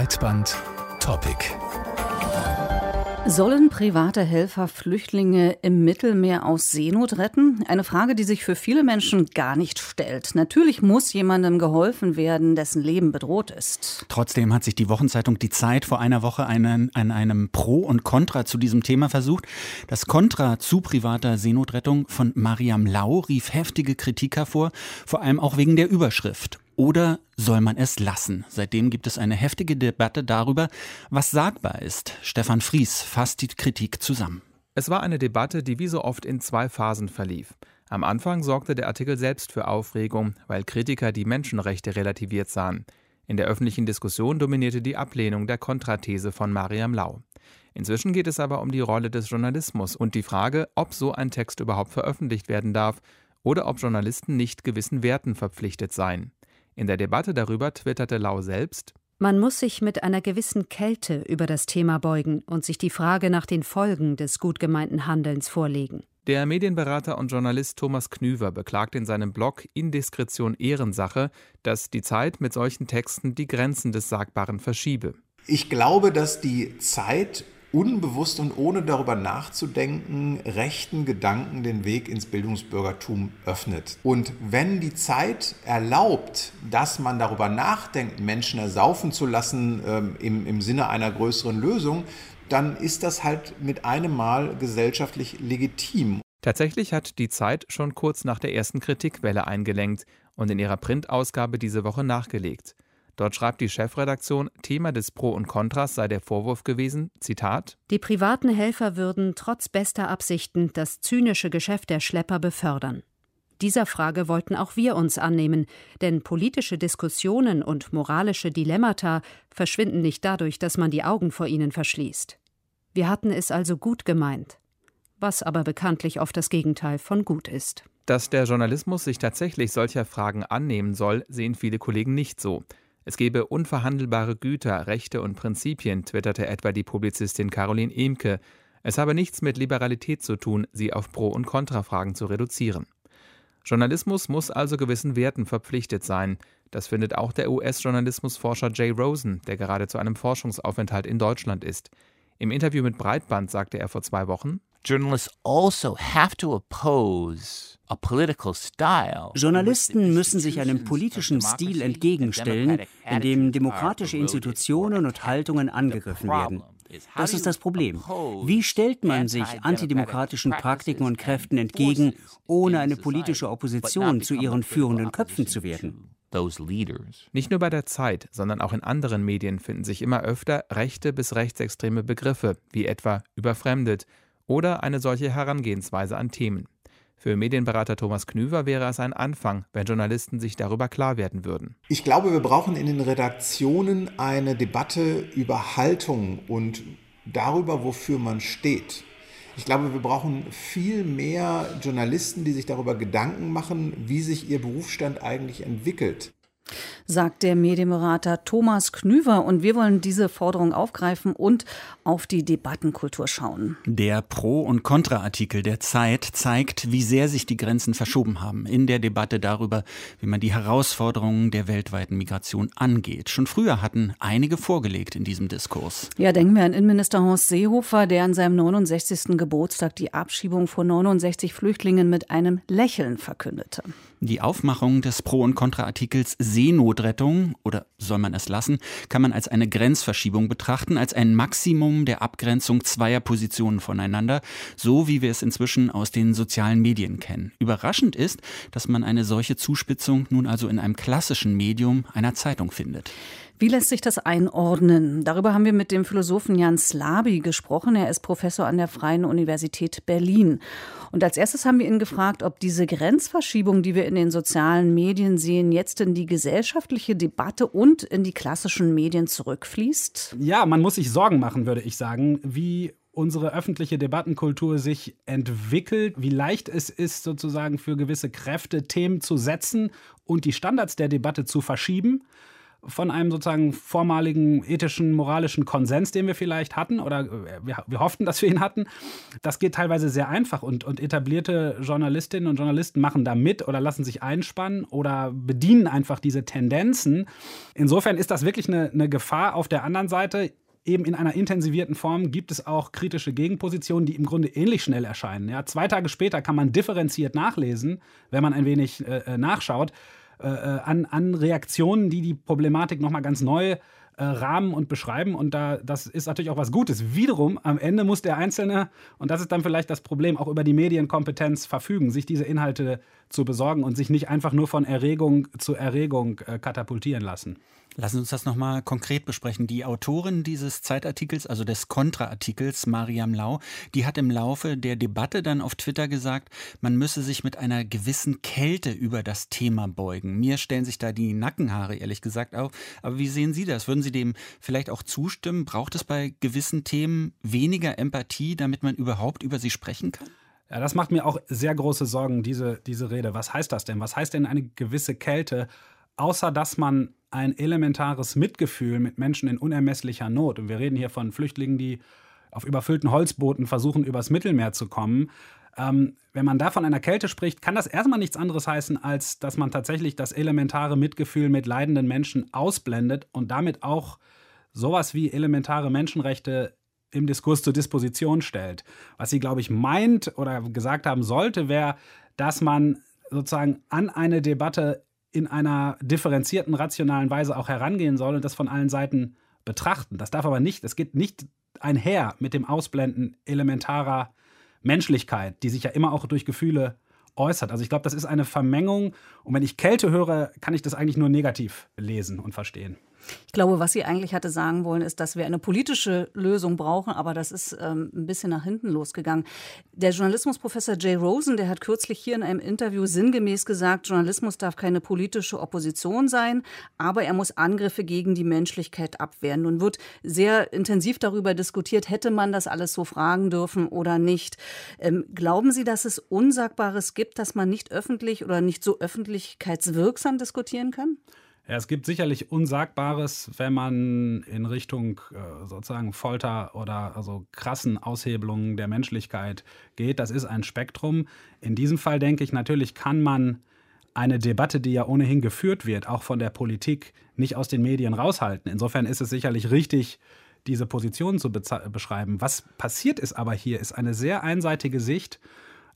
Breitband Topic. Sollen private Helfer Flüchtlinge im Mittelmeer aus Seenot retten? Eine Frage, die sich für viele Menschen gar nicht stellt. Natürlich muss jemandem geholfen werden, dessen Leben bedroht ist. Trotzdem hat sich die Wochenzeitung Die Zeit vor einer Woche einen, an einem Pro und Contra zu diesem Thema versucht. Das Contra zu privater Seenotrettung von Mariam Lau rief heftige Kritik hervor, vor allem auch wegen der Überschrift. Oder soll man es lassen? Seitdem gibt es eine heftige Debatte darüber, was sagbar ist. Stefan Fries fasst die Kritik zusammen. Es war eine Debatte, die wie so oft in zwei Phasen verlief. Am Anfang sorgte der Artikel selbst für Aufregung, weil Kritiker die Menschenrechte relativiert sahen. In der öffentlichen Diskussion dominierte die Ablehnung der Kontrathese von Mariam Lau. Inzwischen geht es aber um die Rolle des Journalismus und die Frage, ob so ein Text überhaupt veröffentlicht werden darf oder ob Journalisten nicht gewissen Werten verpflichtet seien. In der Debatte darüber twitterte Lau selbst, man muss sich mit einer gewissen Kälte über das Thema beugen und sich die Frage nach den Folgen des gut gemeinten Handelns vorlegen. Der Medienberater und Journalist Thomas Knüver beklagt in seinem Blog Indiskretion Ehrensache, dass die Zeit mit solchen Texten die Grenzen des Sagbaren verschiebe. Ich glaube, dass die Zeit unbewusst und ohne darüber nachzudenken, rechten Gedanken den Weg ins Bildungsbürgertum öffnet. Und wenn die Zeit erlaubt, dass man darüber nachdenkt, Menschen ersaufen zu lassen ähm, im, im Sinne einer größeren Lösung, dann ist das halt mit einem Mal gesellschaftlich legitim. Tatsächlich hat die Zeit schon kurz nach der ersten Kritikwelle eingelenkt und in ihrer Printausgabe diese Woche nachgelegt. Dort schreibt die Chefredaktion, Thema des Pro und Kontras sei der Vorwurf gewesen, Zitat, Die privaten Helfer würden trotz bester Absichten das zynische Geschäft der Schlepper befördern. Dieser Frage wollten auch wir uns annehmen, denn politische Diskussionen und moralische Dilemmata verschwinden nicht dadurch, dass man die Augen vor ihnen verschließt. Wir hatten es also gut gemeint, was aber bekanntlich oft das Gegenteil von gut ist. Dass der Journalismus sich tatsächlich solcher Fragen annehmen soll, sehen viele Kollegen nicht so. Es gebe unverhandelbare Güter, Rechte und Prinzipien, twitterte etwa die Publizistin Caroline Emke. Es habe nichts mit Liberalität zu tun, sie auf Pro- und Kontrafragen zu reduzieren. Journalismus muss also gewissen Werten verpflichtet sein. Das findet auch der US-Journalismusforscher Jay Rosen, der gerade zu einem Forschungsaufenthalt in Deutschland ist. Im Interview mit Breitband sagte er vor zwei Wochen, Journalists also have to oppose Journalisten müssen sich einem politischen Stil entgegenstellen, in dem demokratische Institutionen und Haltungen angegriffen werden. Das ist das Problem. Wie stellt man sich antidemokratischen Praktiken und Kräften entgegen, ohne eine politische Opposition zu ihren führenden Köpfen zu werden? Nicht nur bei der Zeit, sondern auch in anderen Medien finden sich immer öfter rechte bis rechtsextreme Begriffe, wie etwa überfremdet oder eine solche Herangehensweise an Themen. Für Medienberater Thomas Knüver wäre es ein Anfang, wenn Journalisten sich darüber klar werden würden. Ich glaube, wir brauchen in den Redaktionen eine Debatte über Haltung und darüber, wofür man steht. Ich glaube, wir brauchen viel mehr Journalisten, die sich darüber Gedanken machen, wie sich ihr Berufsstand eigentlich entwickelt sagt der Medienberater Thomas Knüver. Und wir wollen diese Forderung aufgreifen und auf die Debattenkultur schauen. Der Pro- und Kontra-Artikel der Zeit zeigt, wie sehr sich die Grenzen verschoben haben in der Debatte darüber, wie man die Herausforderungen der weltweiten Migration angeht. Schon früher hatten einige vorgelegt in diesem Diskurs. Ja, denken wir an Innenminister Horst Seehofer, der an seinem 69. Geburtstag die Abschiebung von 69 Flüchtlingen mit einem Lächeln verkündete. Die Aufmachung des Pro- und Kontra-Artikels Seenotrettung, oder soll man es lassen, kann man als eine Grenzverschiebung betrachten, als ein Maximum der Abgrenzung zweier Positionen voneinander, so wie wir es inzwischen aus den sozialen Medien kennen. Überraschend ist, dass man eine solche Zuspitzung nun also in einem klassischen Medium einer Zeitung findet. Wie lässt sich das einordnen? Darüber haben wir mit dem Philosophen Jan Slaby gesprochen. Er ist Professor an der Freien Universität Berlin. Und als erstes haben wir ihn gefragt, ob diese Grenzverschiebung, die wir in den sozialen Medien sehen, jetzt in die gesellschaftliche Debatte und in die klassischen Medien zurückfließt. Ja, man muss sich Sorgen machen, würde ich sagen, wie unsere öffentliche Debattenkultur sich entwickelt, wie leicht es ist, sozusagen für gewisse Kräfte Themen zu setzen und die Standards der Debatte zu verschieben von einem sozusagen vormaligen ethischen, moralischen Konsens, den wir vielleicht hatten oder äh, wir, wir hofften, dass wir ihn hatten. Das geht teilweise sehr einfach und, und etablierte Journalistinnen und Journalisten machen da mit oder lassen sich einspannen oder bedienen einfach diese Tendenzen. Insofern ist das wirklich eine, eine Gefahr. Auf der anderen Seite, eben in einer intensivierten Form gibt es auch kritische Gegenpositionen, die im Grunde ähnlich schnell erscheinen. Ja, zwei Tage später kann man differenziert nachlesen, wenn man ein wenig äh, äh nachschaut. Äh, äh, an, an Reaktionen, die die Problematik nochmal ganz neu äh, rahmen und beschreiben. Und da, das ist natürlich auch was Gutes. Wiederum, am Ende muss der Einzelne, und das ist dann vielleicht das Problem, auch über die Medienkompetenz verfügen, sich diese Inhalte zu besorgen und sich nicht einfach nur von Erregung zu Erregung äh, katapultieren lassen. Lassen Sie uns das nochmal konkret besprechen. Die Autorin dieses Zeitartikels, also des Kontraartikels, Mariam Lau, die hat im Laufe der Debatte dann auf Twitter gesagt, man müsse sich mit einer gewissen Kälte über das Thema beugen. Mir stellen sich da die Nackenhaare ehrlich gesagt auf. Aber wie sehen Sie das? Würden Sie dem vielleicht auch zustimmen? Braucht es bei gewissen Themen weniger Empathie, damit man überhaupt über sie sprechen kann? Ja, das macht mir auch sehr große Sorgen, diese, diese Rede. Was heißt das denn? Was heißt denn eine gewisse Kälte? Außer dass man ein elementares Mitgefühl mit Menschen in unermesslicher Not. Und wir reden hier von Flüchtlingen, die auf überfüllten Holzbooten versuchen, übers Mittelmeer zu kommen. Ähm, wenn man da von einer Kälte spricht, kann das erstmal nichts anderes heißen, als dass man tatsächlich das elementare Mitgefühl mit leidenden Menschen ausblendet und damit auch sowas wie elementare Menschenrechte im Diskurs zur Disposition stellt. Was sie, glaube ich, meint oder gesagt haben sollte, wäre, dass man sozusagen an eine Debatte in einer differenzierten, rationalen Weise auch herangehen soll und das von allen Seiten betrachten. Das darf aber nicht, es geht nicht einher mit dem Ausblenden elementarer Menschlichkeit, die sich ja immer auch durch Gefühle äußert. Also ich glaube, das ist eine Vermengung und wenn ich Kälte höre, kann ich das eigentlich nur negativ lesen und verstehen. Ich glaube, was sie eigentlich hatte sagen wollen, ist, dass wir eine politische Lösung brauchen, aber das ist ähm, ein bisschen nach hinten losgegangen. Der Journalismusprofessor Jay Rosen, der hat kürzlich hier in einem Interview sinngemäß gesagt, Journalismus darf keine politische Opposition sein, aber er muss Angriffe gegen die Menschlichkeit abwehren. Nun wird sehr intensiv darüber diskutiert, hätte man das alles so fragen dürfen oder nicht. Ähm, glauben Sie, dass es Unsagbares gibt, dass man nicht öffentlich oder nicht so öffentlichkeitswirksam diskutieren kann? Es gibt sicherlich Unsagbares, wenn man in Richtung äh, sozusagen Folter oder also krassen Aushebelungen der Menschlichkeit geht. Das ist ein Spektrum. In diesem Fall denke ich, natürlich kann man eine Debatte, die ja ohnehin geführt wird, auch von der Politik, nicht aus den Medien raushalten. Insofern ist es sicherlich richtig, diese Position zu beschreiben. Was passiert ist aber hier, ist eine sehr einseitige Sicht.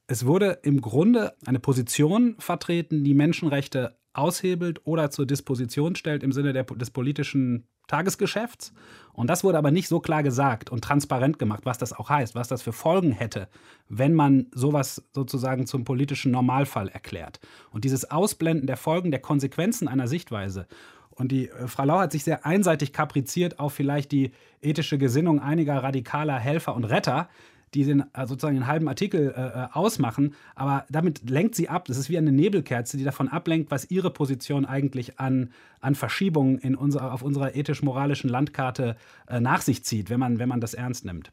Es wurde im Grunde eine Position vertreten, die Menschenrechte aushebelt oder zur Disposition stellt im Sinne der, des politischen Tagesgeschäfts. Und das wurde aber nicht so klar gesagt und transparent gemacht, was das auch heißt, was das für Folgen hätte, wenn man sowas sozusagen zum politischen Normalfall erklärt. Und dieses Ausblenden der Folgen, der Konsequenzen einer Sichtweise und die äh, Frau Lau hat sich sehr einseitig kapriziert auf vielleicht die ethische Gesinnung einiger radikaler Helfer und Retter, die den, äh, sozusagen einen halben Artikel äh, äh, ausmachen, aber damit lenkt sie ab. Das ist wie eine Nebelkerze, die davon ablenkt, was ihre Position eigentlich an, an Verschiebungen in unserer, auf unserer ethisch-moralischen Landkarte äh, nach sich zieht, wenn man, wenn man das ernst nimmt.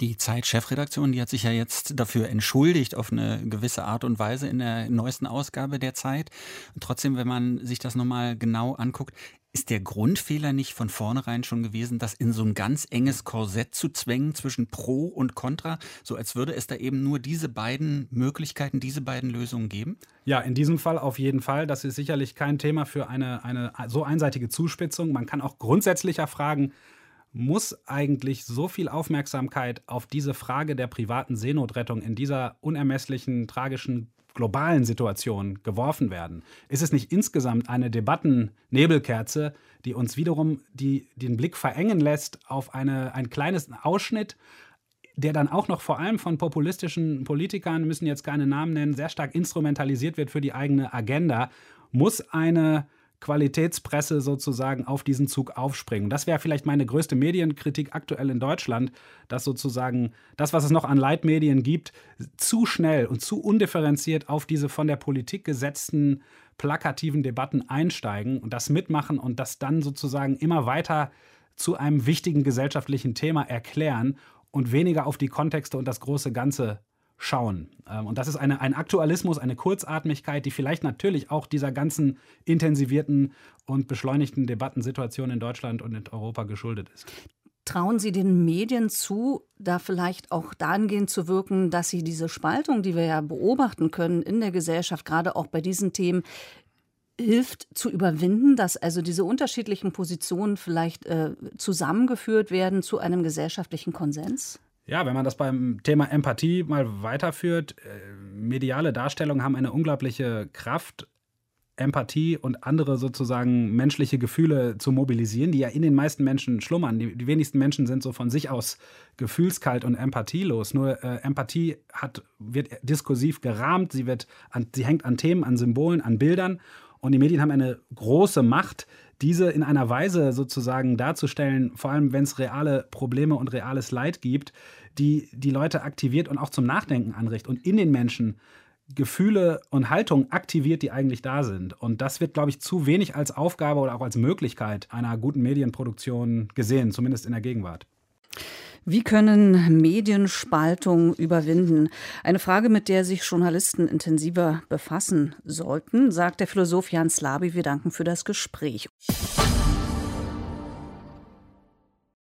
Die Zeit-Chefredaktion, die hat sich ja jetzt dafür entschuldigt auf eine gewisse Art und Weise in der neuesten Ausgabe der Zeit. Trotzdem, wenn man sich das nochmal genau anguckt, ist der Grundfehler nicht von vornherein schon gewesen, das in so ein ganz enges Korsett zu zwängen zwischen Pro und Contra, so als würde es da eben nur diese beiden Möglichkeiten, diese beiden Lösungen geben? Ja, in diesem Fall auf jeden Fall. Das ist sicherlich kein Thema für eine, eine so einseitige Zuspitzung. Man kann auch grundsätzlicher fragen, muss eigentlich so viel Aufmerksamkeit auf diese Frage der privaten Seenotrettung in dieser unermesslichen, tragischen globalen Situation geworfen werden? Ist es nicht insgesamt eine Debattennebelkerze, die uns wiederum die, den Blick verengen lässt auf eine, einen kleinen Ausschnitt, der dann auch noch vor allem von populistischen Politikern, müssen jetzt keine Namen nennen, sehr stark instrumentalisiert wird für die eigene Agenda, muss eine Qualitätspresse sozusagen auf diesen Zug aufspringen. Das wäre vielleicht meine größte Medienkritik aktuell in Deutschland, dass sozusagen das, was es noch an Leitmedien gibt, zu schnell und zu undifferenziert auf diese von der Politik gesetzten plakativen Debatten einsteigen und das mitmachen und das dann sozusagen immer weiter zu einem wichtigen gesellschaftlichen Thema erklären und weniger auf die Kontexte und das große Ganze schauen. Ähm, und das ist eine, ein Aktualismus, eine Kurzatmigkeit, die vielleicht natürlich auch dieser ganzen intensivierten und beschleunigten Debattensituation in Deutschland und in Europa geschuldet ist. Trauen Sie den Medien zu, da vielleicht auch dahingehend zu wirken, dass sie diese Spaltung, die wir ja beobachten können in der Gesellschaft, gerade auch bei diesen Themen, hilft zu überwinden, dass also diese unterschiedlichen Positionen vielleicht äh, zusammengeführt werden zu einem gesellschaftlichen Konsens? Ja, wenn man das beim Thema Empathie mal weiterführt, äh, mediale Darstellungen haben eine unglaubliche Kraft, Empathie und andere sozusagen menschliche Gefühle zu mobilisieren, die ja in den meisten Menschen schlummern. Die, wenigsten Menschen sind so von sich aus gefühlskalt und empathielos. Nur äh, Empathie hat, wird diskursiv gerahmt, sie, wird an, sie hängt an Themen, an Symbolen, an Bildern. Und die Medien haben eine große Macht, diese in einer Weise sozusagen darzustellen, vor allem wenn es reale Probleme und reales Leid gibt, die die Leute aktiviert und auch zum Nachdenken anregt und in den Menschen Gefühle und Haltungen aktiviert, die eigentlich da sind. Und das wird, glaube ich, zu wenig als Aufgabe oder auch als Möglichkeit einer guten Medienproduktion gesehen, zumindest in der Gegenwart. Wie können Medienspaltung überwinden? Eine Frage, mit der sich Journalisten intensiver befassen sollten, sagt der Philosoph Jan Slaby. Wir danken für das Gespräch.